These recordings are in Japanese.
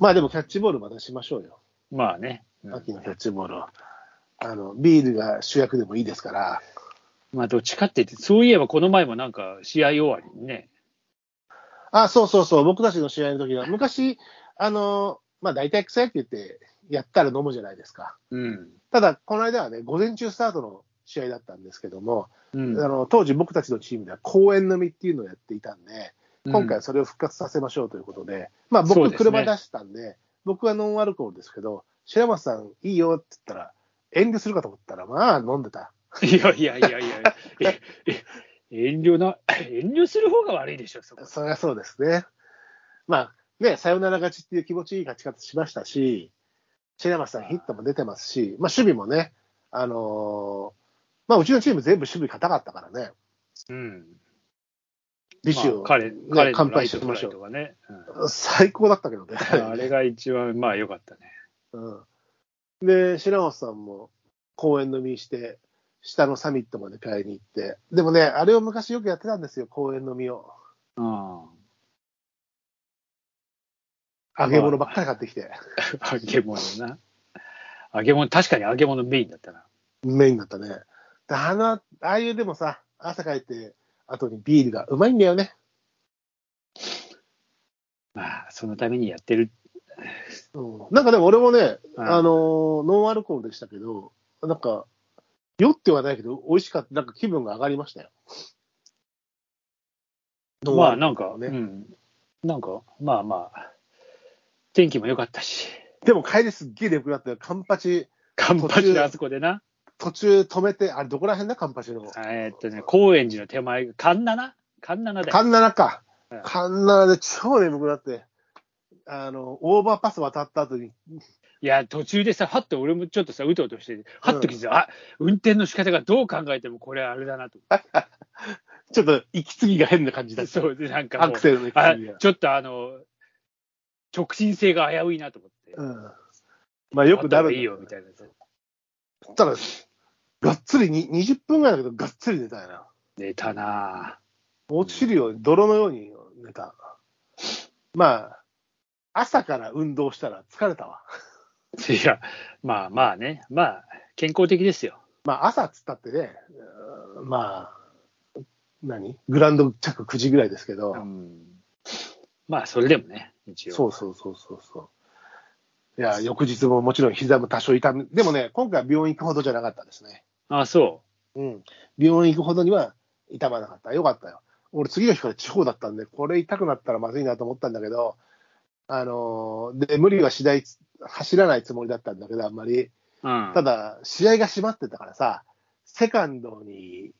まあでもキャッチボールまたしましょうよ。まあね。うん秋のキャッチボールを。あの、ビールが主役でもいいですから。まあ、どっちかって言って、そういえばこの前もなんか、試合終わりにね、あ、そうそうそう、僕たちの試合の時は、昔、あの、まあ大体草野球ってやったら飲むじゃないですか。うん。ただ、この間はね、午前中スタートの試合だったんですけども、うんあの当時僕たちのチームでは公園飲みっていうのをやっていたんで、今回はそれを復活させましょうということで、まあ僕、車出したんで、僕はノンアルコールですけど、白松さんいいよって言ったら、遠慮するかと思ったら、まあ飲んでた。いやいやいやいや、ええ 遠慮な、遠慮する方が悪いでしょ、そこ。そりゃそうですね。まあね、サヨナラ勝ちっていう気持ちいい勝ち方しましたし、白松さんヒットも出てますし、まあ守備もね、あのーまあうちのチーム全部守備硬かったからね、うん。ビシを、まあ彼、ね彼の乾杯しましょうね。うん最高だったけどね。あれが一番、まあ良かったね。うん、で、白松さんも公園飲みして、下のサミットまで買いに行って、でもね、あれを昔よくやってたんですよ、公園飲みを。うん。揚げ物ばっかり買ってきて、揚げ物な。揚げ物、確かに揚げ物メインだったな。メインだったね。であの、ああいうでもさ、朝帰って、後にビールがうまいんだよね。まあ、そのためにやってる。うん、なんかでも俺もね、うんあのーノンアルコールでしたけど、なんか、酔ってはないけど、美味しかった、なんか気分が上がりましたよ。まあ、なんか、ねうん。なんか、まあまあ、天気も良かったし、でも帰りすっげえ眠くなったよ。カンパチ、カンパチであそこでな。途中止めて、あれどこら辺だ、カンパチの。えーっとね、高円寺の手前、神奈神奈だよ。カンナナかうん。カンナナで超眠くなって、あの、オーバーパス渡った後に、いや、途中でさ、はっと俺もちょっとさ、うとうとして、はっと気づいて、あ運転の仕方がどう考えてもこれあれだなと。ちょっと息継ぎが変な感じだった。そうで、なんかアクセルの息あ継ぎが。ちょっとあの、直進性が危ういなと思って。うん。まあよくなる。いいよ、みたいな。たら、がっつりに、20分ぐらいだけど、がっつり寝たよな。寝たな落ちるように、泥のように寝た。まあ、朝から運動したら疲れたわ。ぁいや、まあまあね、まあ、健康的ですよ。まあ、朝っつったってね、うんまあ、何？グラウンド着9時ぐらいですけど、うんまあ、それでもね、一応。そうそうそうそうそう。いや、翌日ももちろん膝も多少痛み、でもね、今回は病院行くほどじゃなかったですね。あ、そうん。病院行くほどには痛まなかった。よかったよ。俺、次の日から地方だったんで、これ痛くなったらまずいなと思ったんだけど、あのーで、無理はしない、走らないつもりだったんだけど、あんまり。う。うん。ただ、試合が閉まってたからさ、セカンドに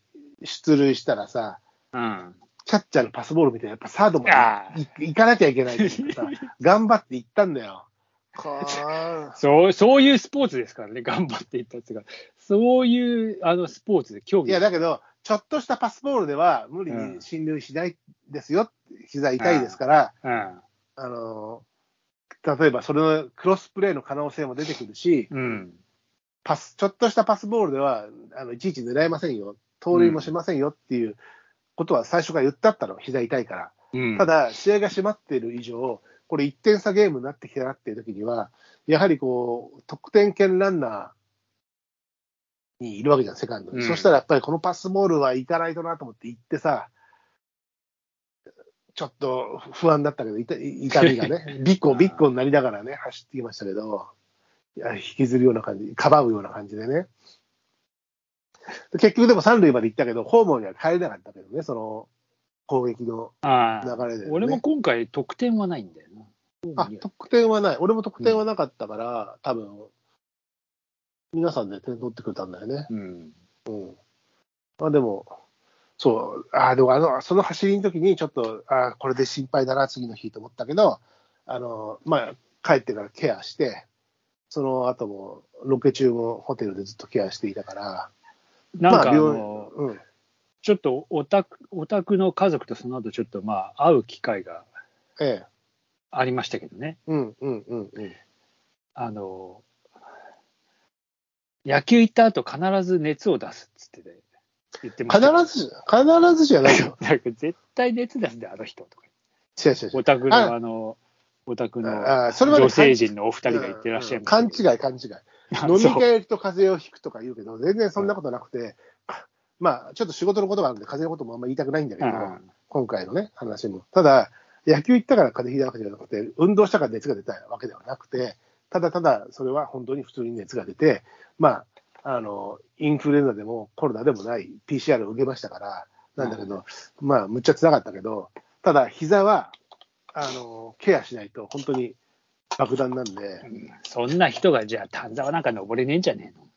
出塁したらさ、うん。キャッチャーのパスボール見て、やっぱサードまあで行行かなきゃいけないって言ってさ、頑張って行ったんだよ。こーそう、そういうスポーツですからね、頑張っていったやつが。そういう、あの、スポーツで競技。いや、だけど、ちょっとしたパスボールでは無理に進塁しないですよ。膝痛いですから、うん。あの、例えばそれのクロスプレーの可能性も出てくるし、うん。パス、ちょっとしたパスボールでは、あの、いちいち狙えませんよ。盗塁もしませんよっていうことは最初から言ってあったの。膝痛いから。うん。ただ、試合が閉まっている以上、これ1点差ゲームになってきたなっていう時には、やはりこう、得点圏ランナーにいるわけじゃん、セカンドに。うんそしたらやっぱりこのパスボールは行かないとなと思って行ってさ、ちょっと不安だったけど、痛痛みがね、ビッコビッコになりながらね、走ってきましたけど、いや引きずるような感じ、かばうような感じでね。で結局でも三塁まで行ったけど、ホームには帰れなかったけどね、その攻撃の流れで、ね。俺も今回得点はないんだよな。あ、得点はない。俺も得点はなかったから、多分、皆さんで点取ってくれたんだよね。うん。うん。まあでも、そう、あでもあの、その走りの時にちょっと、あこれで心配だな、次の日と思ったけど、あの、まあ、帰ってからケアして、その後も、ロケ中もホテルでずっとケアしていたから、なんかあまあうん。ちょっとオタク、オタクの家族とその後ちょっとまあ会う機会がええ。ありましたけどね。うん、うん、うん、うん。あの、野球行った後必ず熱を出すっつってね、言ってました。必ず、必ずじゃないよ。なんか絶対熱出すで、あの人とか。違う違う違う。オタクのあの、お宅のああそれはね女性陣のお二人が言ってらっしゃいま勘すけど違い、勘違い。あ飲み会行くと風邪をひくとか言うけど、全然そんなことなくて、まあ、ちょっと仕事のことがあるんで、風邪のこともあんま言いたくないんだけど、うん今回のね、話も。ただ、野球行ったから風邪ひいたわけじゃなくて、運動したから熱が出たわけではなくて、ただただ、それは本当に普通に熱が出て、まあ、あの、インフルエンザでもコロナでもない PCR を受けましたから、なんだけど、まあ、むっちゃ辛かったけど、ただ、膝は、あの、ケアしないと本当に爆弾なんで、そんな人がじゃあ丹沢なんか登れねえんじゃねえの？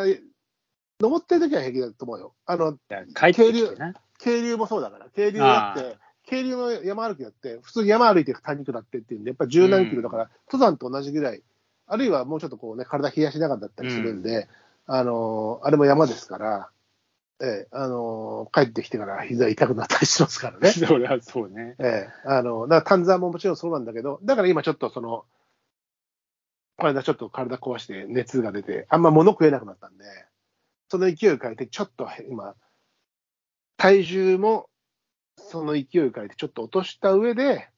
あー登ってる時は平気だと思うよ。あの、だから帰ってきてな。渓流もそうだから、渓流だって、渓流の山歩きだって、普通に山歩いて谷下ってっていうんで、やっぱり十何キロだから、登山と同じぐらい、あるいはもうちょっとこうね、体冷やしながらだったりするんで、あのーあれも山ですから、ええあのー帰ってきてから膝痛くなったりしますからね。それはそうね。ええあの、だから丹沢ももちろんそうなんだけど、だから今ちょっとその、この間ちょっと体壊して熱が出て、あんま物食えなくなったんで、その勢いを変えて、ちょっと今、体重もその勢いを変えて、ちょっと落とした上で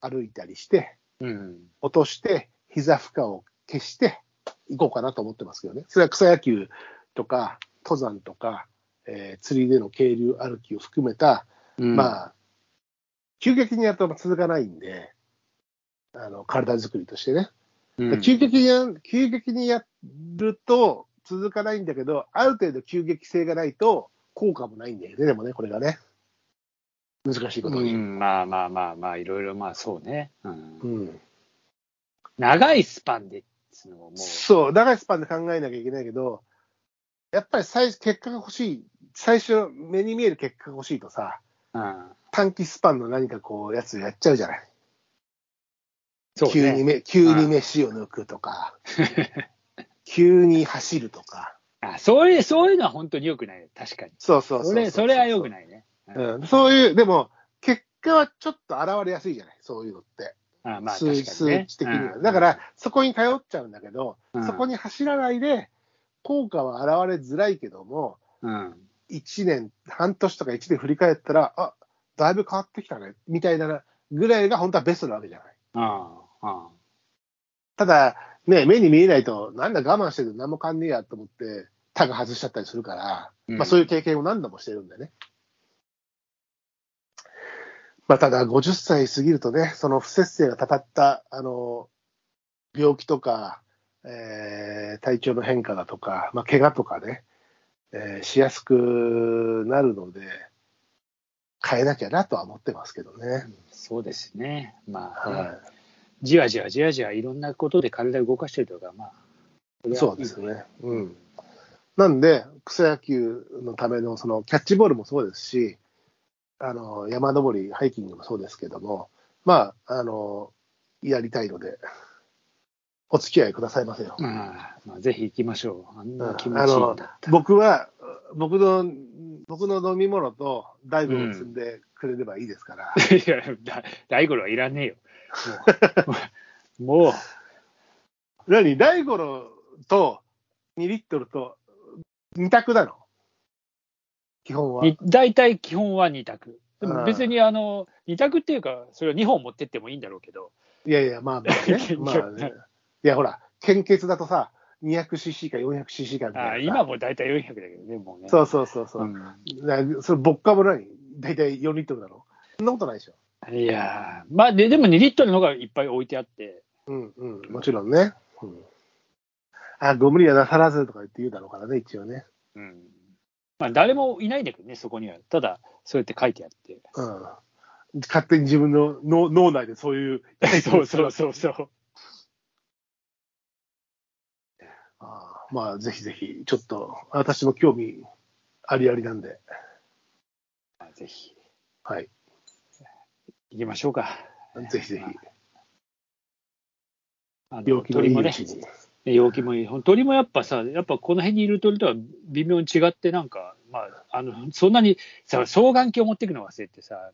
歩いたりして、うん。落として、膝負荷を消していこうかなと思ってますけどね。それは草野球とか、登山とか、えー釣りでの渓流歩きを含めた、うんまあ、急激にやると続かないんで、あの体作りとしてね、うん急激にや、急激にやると続かないんだけど、ある程度急激性がないと効果もないんだよね、でもね、これがね。難しいことに。うん、まあまあまあまあ、いろいろまあそうね。うんうん長いスパンでうのもそう、長いスパンで考えなきゃいけないけど、やっぱり最結果が欲しい、最初、目に見える結果が欲しいとさ、うん、短期スパンの何かこう、やつやっちゃうじゃない？そうね。急にめ、急に飯を抜くとか、急に走るとか。あそういう、そういうのは本当に良くない。確かに。そうそうそうそれ、それは良くないね。うん、そういう、でも、結果はちょっと現れやすいじゃない、そういうのって。あまあ数値的には。うんだから、、そこに頼っちゃうんだけど、うんそこに走らないで、効果は現れづらいけども、うん。1年、半年とか1年振り返ったら、あだいぶ変わってきたね、みたいなぐらいが本当はベストなわけじゃない？ああ、ただ、ね、目に見えないと、なんだ我慢してる何も変わんねえやと思って、タが外しちゃったりするから、うんまあそういう経験を何度もしてるんでね。まあただ、50歳過ぎるとね、その不節制がたたった、あの、病気とか、えー体調の変化だとか、まあ怪我とかね、えーしやすくなるので、変えなきゃなとは思ってますけどね。そうですね。まあね、はじわじわじわじわいろんなことで体を動かしてるとか、まあ、そうですね。うん。なんで、草野球のためのそのキャッチボールもそうですし、あの山登り、ハイキングもそうですけども、まあ、あのやりたいので、お付き合いくださいませよ。まあ、まあ、ぜひ行きましょう。あんうんな気持ちいいんだ。僕は、僕の、僕の飲み物と大悟を積んでくれればいいですから、いや、だ大五郎はいらねえよ。もう、もう何、大五郎と2リットルと2択なの？基本は。に大体基本は2択。でうんも別にあの2択っていうか、それは2本持ってってもいいんだろうけど、いやいや、まあまあね。まあね。いや、ほら、献血だとさ、200cc か 400cc かみたいなさ。あ今も大体400だけどね、もうね。そうそうそうそう。うんなそれ、ボッカも何大体4リットルだろそんなことないでしょ。いやーまあで、でも2リットルのがいっぱい置いてあって、うんうん、もちろんね。うん、あ、ご無理はなさらずとか言って言うだろうからね、一応ね。うんまあ、誰もいないんだけどね、そこには。ただ、そうやって書いてあって。うん。勝手に自分の脳脳内でそういう。そうそうそうそう。あまあ、ぜひぜひ、ちょっと、私も興味ありありなんで、まあぜひ、はい。行きましょうか。ぜひぜひ、病気のい鳥もね、いうちに。ね陽気もいい。鳥もやっぱさ、やっぱこの辺にいる鳥とは微妙に違って、なんか、まあ、あの、そんなに、さ、双眼鏡を持っていくの忘れてさ、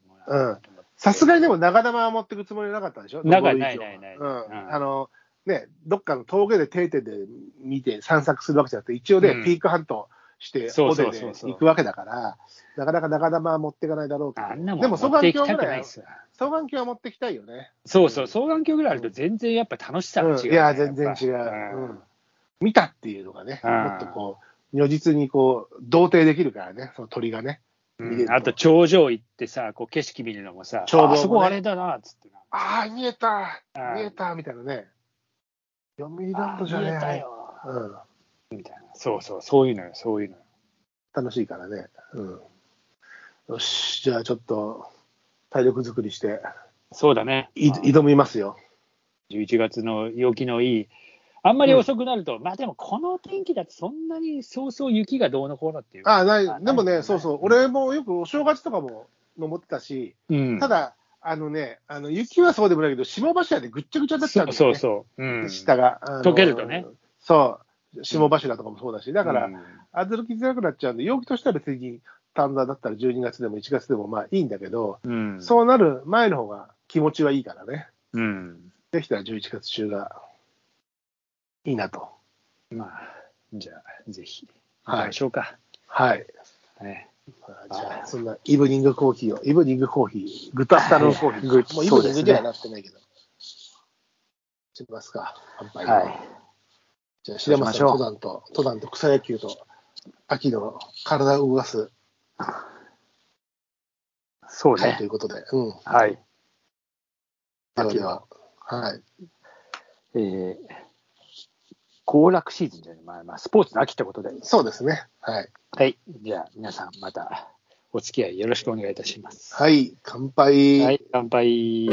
さすがにでも長玉は持ってくつもりなかったでしょ？長登る以上ないないない。うん。うん。あの、ね、どっかの峠で定点で見て散策するわけじゃなくて、一応ね、うん。ピーク半島、して、そうそう行くわけだから、なかなか長玉は持っていかないだろうけど、でも双眼鏡ぐらい。双眼鏡は持ってきたいよね。そうそう、双眼鏡ぐらいあると全然やっぱ楽しさが違う、ねうんいや、全然違う。うん見たっていうのがね、うんもっとこう、如実にこう、同定できるからね、その鳥がね。見れるとあと頂上行ってさ、こう景色見るのもさ、眺望もねあそこあれだなっつってな。ああ、見えたうん見えたみたいなね。読売ランあドじゃね見えたよ。うん。みたいな。そうそう、そういうのよ、そういうのよ。楽しいからね。うん。よし、じゃあちょっと、体力作りして、そうだね。い挑みますよ。11月の陽気のいい。あんまり遅くなると、まあでもこの天気だとそんなにそうそう雪がどうのこうのっていう。ああ、ない、あでもね、そうそう、うん俺もよくお正月とかも登ってたし、うん、ただ、あのね、あの雪はそうでもないけど、霜柱でぐっちゃぐちゃになっちゃうんだよね。そうそうそう。うん、下が。溶けるとね。そう。霜柱とかもそうだし、だから、うん歩きづらくなっちゃうんで、陽気としては別に短冊だったら12月でも1月でもまあいいんだけど、うん、そうなる前の方が気持ちはいいからね。うん。できたら11月中がいいなと。まあ、じゃあ、ぜひ、はい行きましょうか。はい。ね、まあじゃあ、そんなイブニングコーヒーを、イブニングコーヒー、グッドアフタヌーンコーヒー、はいもうイブニングにはなってないけど。しますか、乾杯をはい。じゃあ、白松さん、登山と、登山と草野球と、秋の体を動かすそう会といね。うことで、うん。はい。ではでは、はい。えー、行楽シーズンじゃない、まあ、まあ、スポーツの秋ってことで。そうですね。はい。はい。じゃあ、皆さん、また、お付き合いよろしくお願いいたします。はい、乾杯。はい、乾杯。